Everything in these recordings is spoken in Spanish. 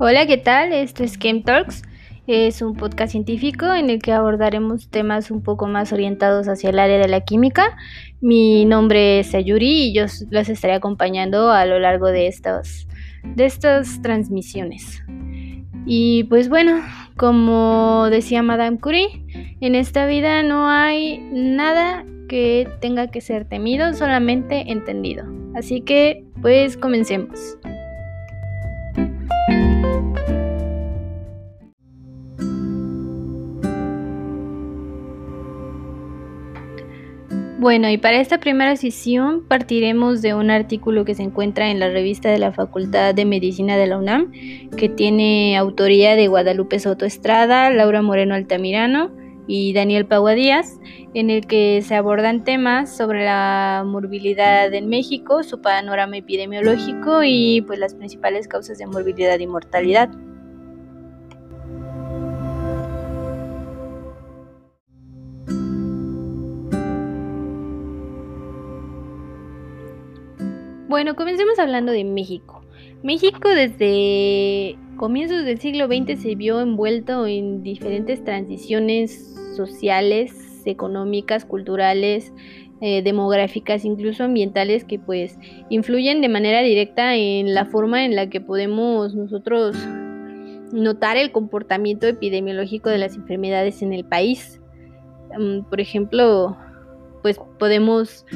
Hola, ¿qué tal? Esto es Chem Talks. Es un podcast científico en el que abordaremos temas un poco más orientados hacia el área de la química. Mi nombre es Ayuri y yo los estaré acompañando a lo largo de estas, de estas transmisiones. Y pues bueno, como decía Madame Curie, en esta vida no hay nada que tenga que ser temido, solamente entendido. Así que pues comencemos. Bueno, y para esta primera sesión partiremos de un artículo que se encuentra en la revista de la Facultad de Medicina de la UNAM, que tiene autoría de Guadalupe Soto Estrada, Laura Moreno Altamirano y Daniel Pagua Díaz, en el que se abordan temas sobre la morbilidad en México, su panorama epidemiológico y pues las principales causas de morbilidad y mortalidad. Bueno, comencemos hablando de México. México desde comienzos del siglo XX se vio envuelto en diferentes transiciones sociales, económicas, culturales, eh, demográficas, incluso ambientales que pues influyen de manera directa en la forma en la que podemos nosotros notar el comportamiento epidemiológico de las enfermedades en el país. Mm, por ejemplo, pues podemos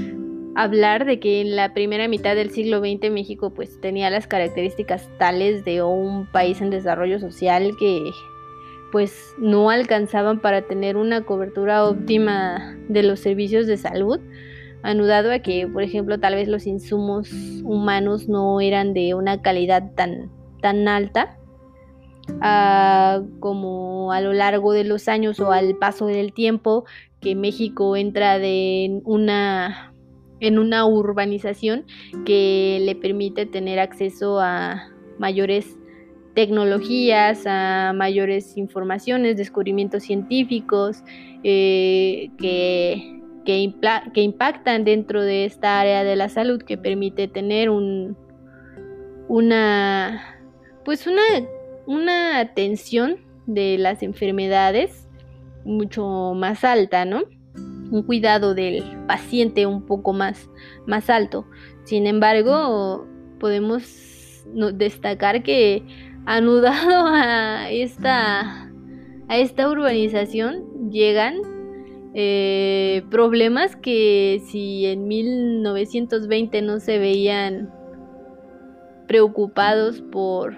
hablar de que en la primera mitad del siglo XX México pues tenía las características tales de un país en desarrollo social que pues no alcanzaban para tener una cobertura óptima de los servicios de salud, anudado a que, por ejemplo, tal vez los insumos humanos no eran de una calidad tan, tan alta como a lo largo de los años o al paso del tiempo que México entra de una en una urbanización que le permite tener acceso a mayores tecnologías, a mayores informaciones, descubrimientos científicos eh, que, que, que, impactan dentro de esta área de la salud que permite tener un, una, pues una, una atención de las enfermedades mucho más alta, ¿no? Un cuidado del paciente un poco más, más alto. Sin embargo, podemos destacar que anudado a esta, a esta urbanización llegan eh, problemas que si en 1920 no se veían preocupados por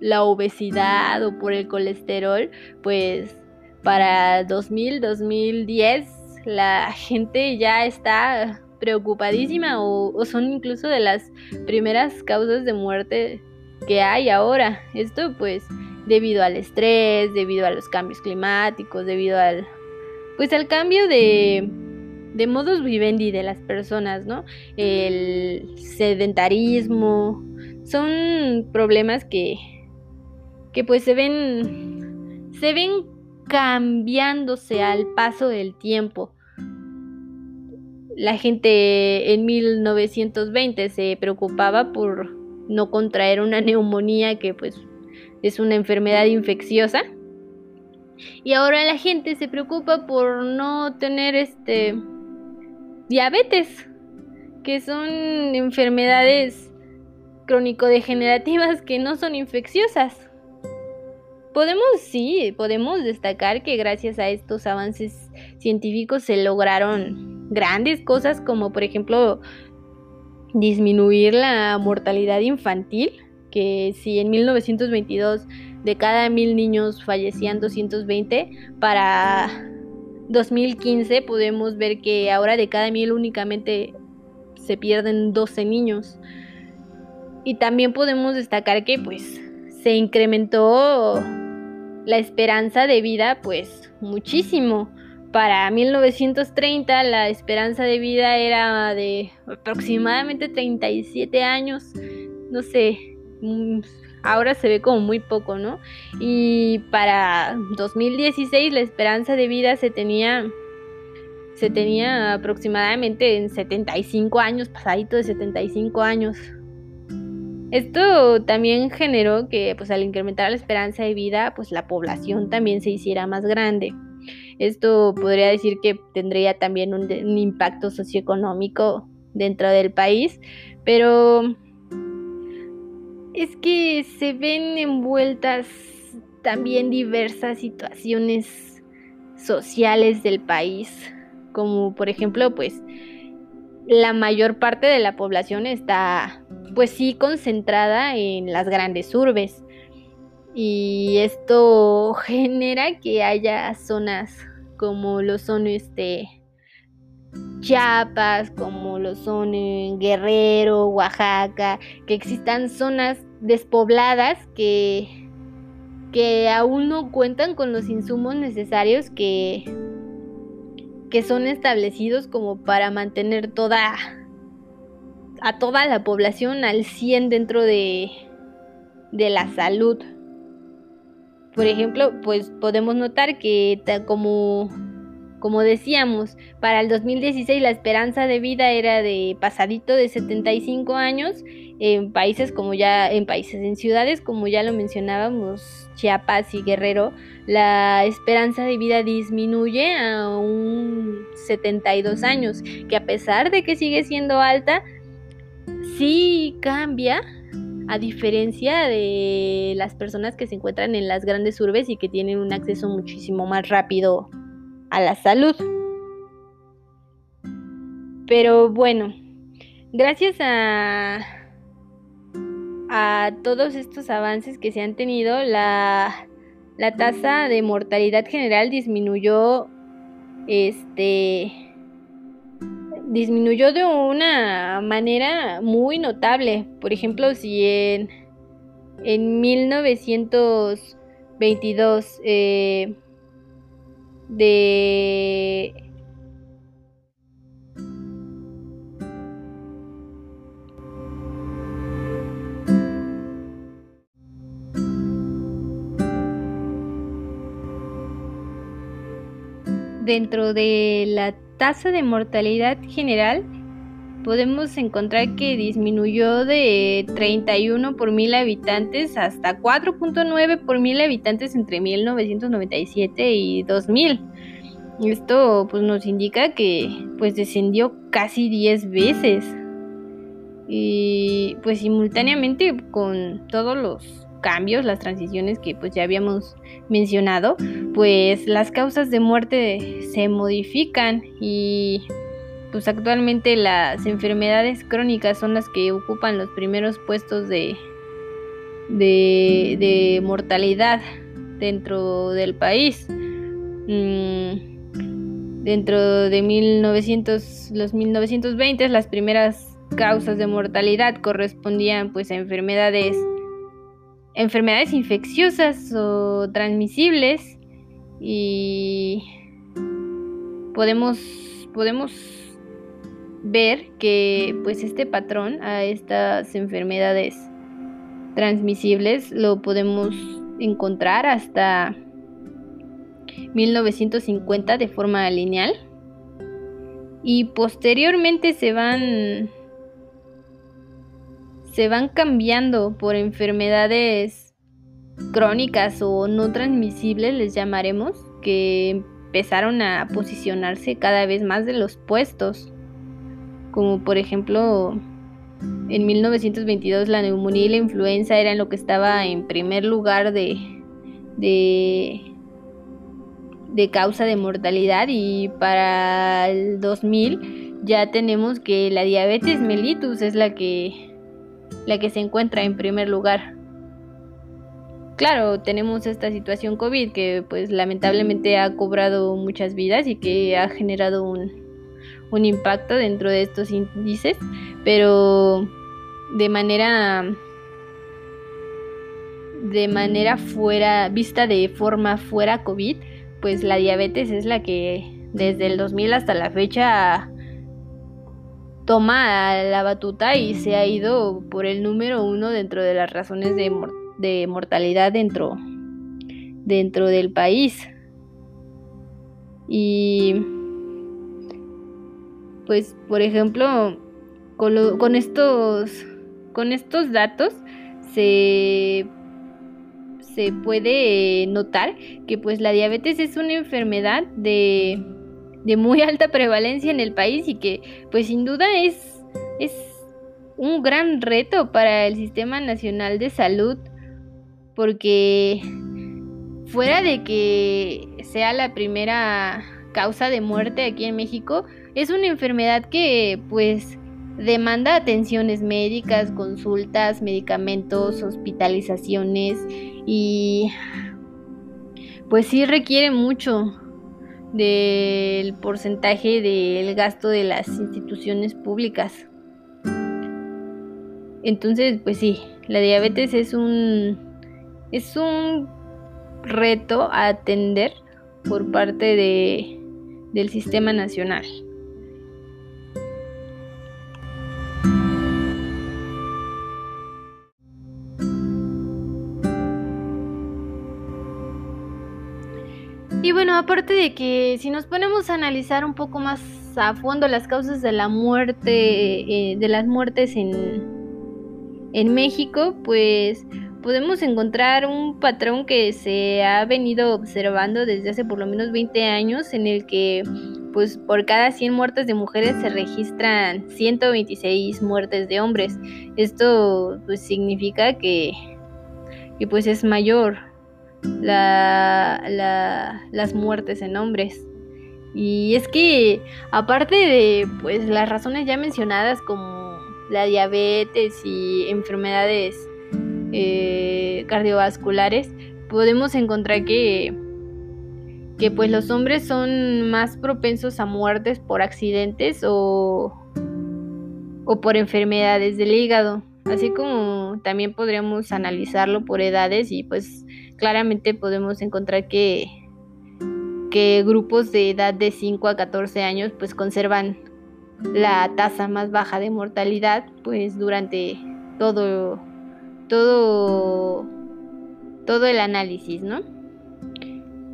la obesidad o por el colesterol, pues para 2000, 2010 la gente ya está preocupadísima o, son incluso de las primeras causas de muerte que hay ahora. Esto pues debido al estrés, debido a los cambios climáticos, debido al pues al cambio de de modus vivendi de las personas, ¿no? El sedentarismo son problemas que que pues se ven se ven cambiándose al paso del tiempo. La gente en 1920 se preocupaba por no contraer una neumonía que pues es una enfermedad infecciosa. Y ahora la gente se preocupa por no tener este diabetes, que son enfermedades crónico-degenerativas que no son infecciosas. Podemos, sí, podemos destacar que gracias a estos avances científicos se lograron grandes cosas como por ejemplo disminuir la mortalidad infantil, que si en 1922 de cada mil niños fallecían 220, para 2015 podemos ver que ahora de cada mil únicamente se pierden 12 niños. Y también podemos destacar que pues se incrementó la esperanza de vida pues muchísimo. Para 1930 la esperanza de vida era de aproximadamente 37 años. No sé, mm, ahora se ve como muy poco, ¿no? Y para 2016 la esperanza de vida se tenía se tenía aproximadamente en 75 años, pasadito de 75 años. Esto también generó que pues al incrementar la esperanza de vida, pues la población también se hiciera más grande. Esto podría decir que tendría también un, un impacto socioeconómico dentro del país, pero es que se ven envueltas también diversas situaciones sociales del país, como por ejemplo, pues la mayor parte de la población está pues sí concentrada en las grandes urbes. Y esto genera que haya zonas como lo son este Chiapas, como lo son Guerrero, Oaxaca, que existan zonas despobladas que, que aún no cuentan con los insumos necesarios que, que son establecidos como para mantener toda a toda la población al 100 dentro de, de la salud. Por ejemplo, pues podemos notar que como como decíamos, para el 2016 la esperanza de vida era de pasadito de 75 años en países como ya en países en ciudades como ya lo mencionábamos Chiapas y Guerrero la esperanza de vida disminuye a un 72 años que a pesar de que sigue siendo alta sí cambia a diferencia de las personas que se encuentran en las grandes urbes y que tienen un acceso muchísimo más rápido a la salud. Pero bueno, gracias a, a todos estos avances que se han tenido, la, la tasa de mortalidad general disminuyó este disminuyó de una manera muy notable. Por ejemplo, si en, en 1922 eh, de dentro de la tasa de mortalidad general podemos encontrar que disminuyó de 31 por mil habitantes hasta 4.9 por mil habitantes entre 1997 y 2000. Esto pues nos indica que pues descendió casi 10 veces. Y pues simultáneamente con todos los cambios, las transiciones que pues ya habíamos mencionado, pues las causas de muerte se modifican y pues actualmente las enfermedades crónicas son las que ocupan los primeros puestos de, de, mortalidad dentro del país. Mm, dentro de 1900, los 1920 las primeras causas de mortalidad correspondían pues a enfermedades enfermedades infecciosas o transmisibles y podemos podemos ver que pues este patrón a estas enfermedades transmisibles lo podemos encontrar hasta 1950 de forma lineal y posteriormente se van se van cambiando por enfermedades crónicas o no transmisibles les llamaremos que empezaron a posicionarse cada vez más de los puestos. Como por ejemplo en 1922 la neumonía y la influenza eran lo que estaba en primer lugar de, de, de causa de mortalidad y para el 2000 ya tenemos que la diabetes mellitus es la que, la que se encuentra en primer lugar. Claro, tenemos esta situación COVID que pues lamentablemente ha cobrado muchas vidas y que ha generado un, un impacto dentro de estos índices, pero de manera de manera fuera, vista de forma fuera COVID, pues la diabetes es la que desde el 2000 hasta la fecha toma la batuta y se ha ido por el número uno dentro de las razones de, de mortalidad dentro, dentro del país. Y pues por ejemplo con, con estos con estos datos se, se puede notar que pues la diabetes es una enfermedad de, de muy alta prevalencia en el país y que pues sin duda es, es un gran reto para el Sistema Nacional de Salud porque fuera de que sea la primera causa de muerte aquí en México, es una enfermedad que pues demanda atenciones médicas, consultas, medicamentos, hospitalizaciones y pues sí requiere mucho del porcentaje del gasto de las instituciones públicas. Entonces, pues sí, la diabetes es un es un reto a atender por parte de, del sistema nacional. Y bueno, aparte de que si nos ponemos a analizar un poco más a fondo las causas de la muerte, eh, de las muertes en, en México, pues podemos encontrar un patrón que se ha venido observando desde hace por lo menos 20 años en el que pues por cada 100 muertes de mujeres se registran 126 muertes de hombres. Esto pues significa que, pues es mayor la, las muertes en hombres. Y es que aparte de pues las razones ya mencionadas como la diabetes y enfermedades eh, cardiovasculares, podemos encontrar que, que pues los hombres son más propensos a muertes por accidentes o, o por enfermedades del hígado, así como también podríamos analizarlo por edades y pues claramente podemos encontrar que, que grupos de edad de 5 a 14 años pues conservan la tasa más baja de mortalidad pues durante todo todo todo el análisis, ¿no?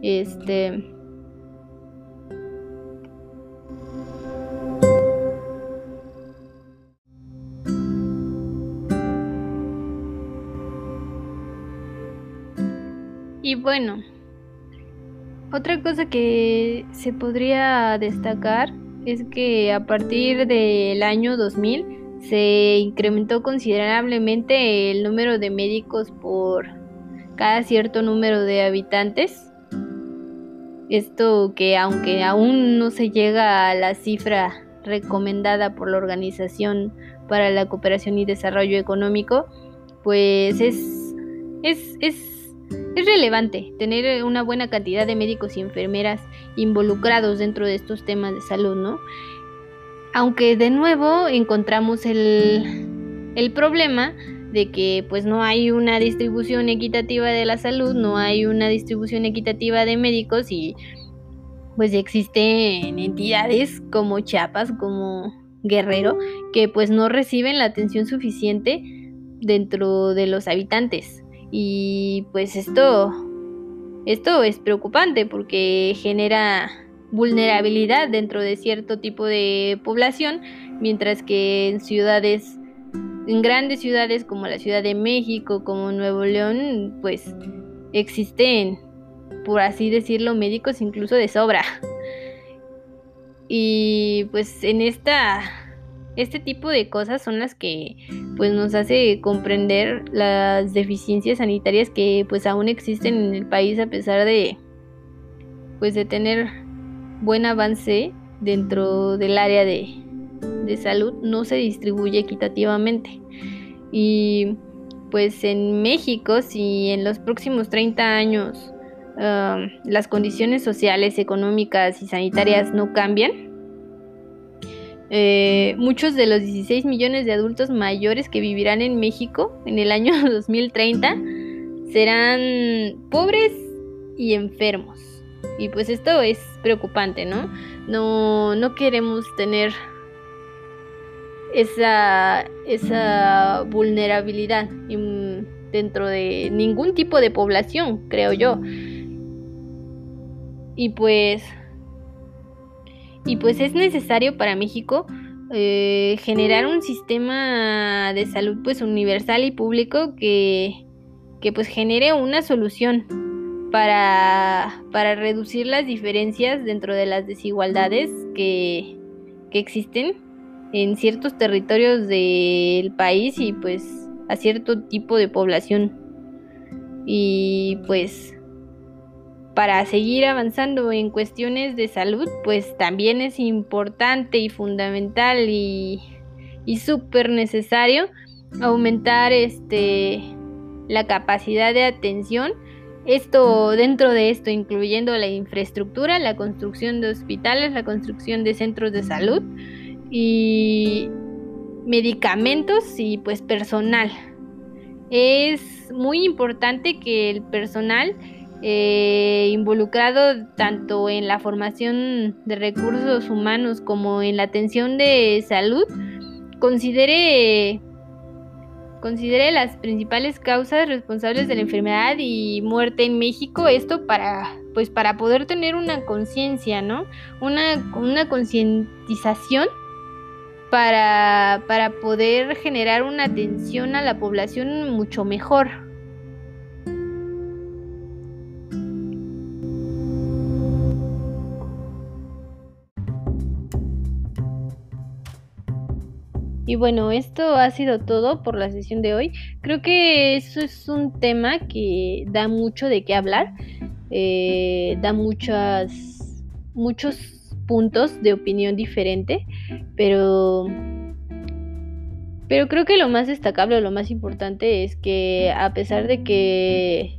Este Y bueno, otra cosa que se podría destacar es que a partir del año 2000 se incrementó considerablemente el número de médicos por cada cierto número de habitantes. Esto que aunque aún no se llega a la cifra recomendada por la Organización para la Cooperación y Desarrollo Económico, pues es, es, es, es relevante tener una buena cantidad de médicos y enfermeras involucrados dentro de estos temas de salud, ¿no? Aunque de nuevo encontramos el, el problema de que pues no hay una distribución equitativa de la salud, no hay una distribución equitativa de médicos y pues existen entidades como Chiapas, como Guerrero, que pues no reciben la atención suficiente dentro de los habitantes. Y pues esto, esto es preocupante porque genera vulnerabilidad dentro de cierto tipo de población, mientras que en ciudades, en grandes ciudades como la Ciudad de México, como Nuevo León, pues existen, por así decirlo, médicos incluso de sobra. Y pues en esta este tipo de cosas son las que pues nos hace comprender las deficiencias sanitarias que pues aún existen en el país a pesar de pues de tener buen avance dentro del área de, salud no se distribuye equitativamente. Y pues en México, si en los próximos 30 años um, las condiciones sociales, económicas y sanitarias no cambian, eh, muchos de los 16 millones de adultos mayores que vivirán en México en el año 2030 serán pobres y enfermos. Y pues esto es preocupante, ¿no? No, no queremos tener esa, esa vulnerabilidad dentro de ningún tipo de población, creo yo. Y pues, y pues es necesario para México eh, generar un sistema de salud pues universal y público que, que pues genere una solución para, para, reducir las diferencias dentro de las desigualdades que, que existen en ciertos territorios del país y pues a cierto tipo de población. Y pues para seguir avanzando en cuestiones de salud, pues también es importante y fundamental y, y súper necesario aumentar este la capacidad de atención. Esto dentro de esto incluyendo la infraestructura, la construcción de hospitales, la construcción de centros de salud y medicamentos y pues personal. Es muy importante que el personal eh, involucrado tanto en la formación de recursos humanos como en la atención de salud, considere, considere las principales causas responsables de la enfermedad y muerte en México, esto para, pues, para poder tener una conciencia, ¿no? Una, una concientización para, para poder generar una atención a la población mucho mejor. Y bueno, esto ha sido todo por la sesión de hoy. Creo que eso es un tema que da mucho de qué hablar, eh, da muchas, muchos puntos de opinión diferente, pero, pero creo que lo más destacable lo más importante es que a pesar de que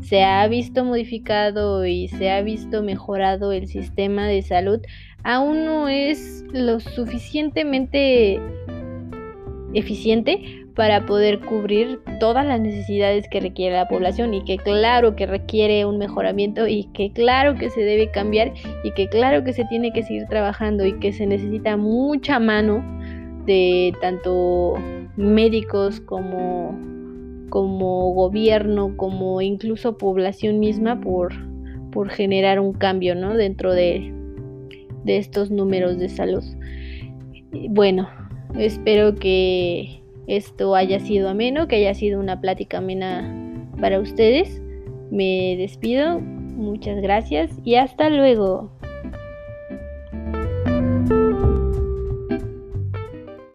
se ha visto modificado y se ha visto mejorado el sistema de salud, aún no es lo suficientemente eficiente para poder cubrir todas las necesidades que requiere la población y que claro que requiere un mejoramiento y que claro que se debe cambiar y que claro que se tiene que seguir trabajando y que se necesita mucha mano de tanto médicos como como gobierno, como incluso población misma por, por generar un cambio ¿no? dentro de, de estos números de salud. Bueno, Espero que esto haya sido ameno, que haya sido una plática amena para ustedes. Me despido, muchas gracias y hasta luego.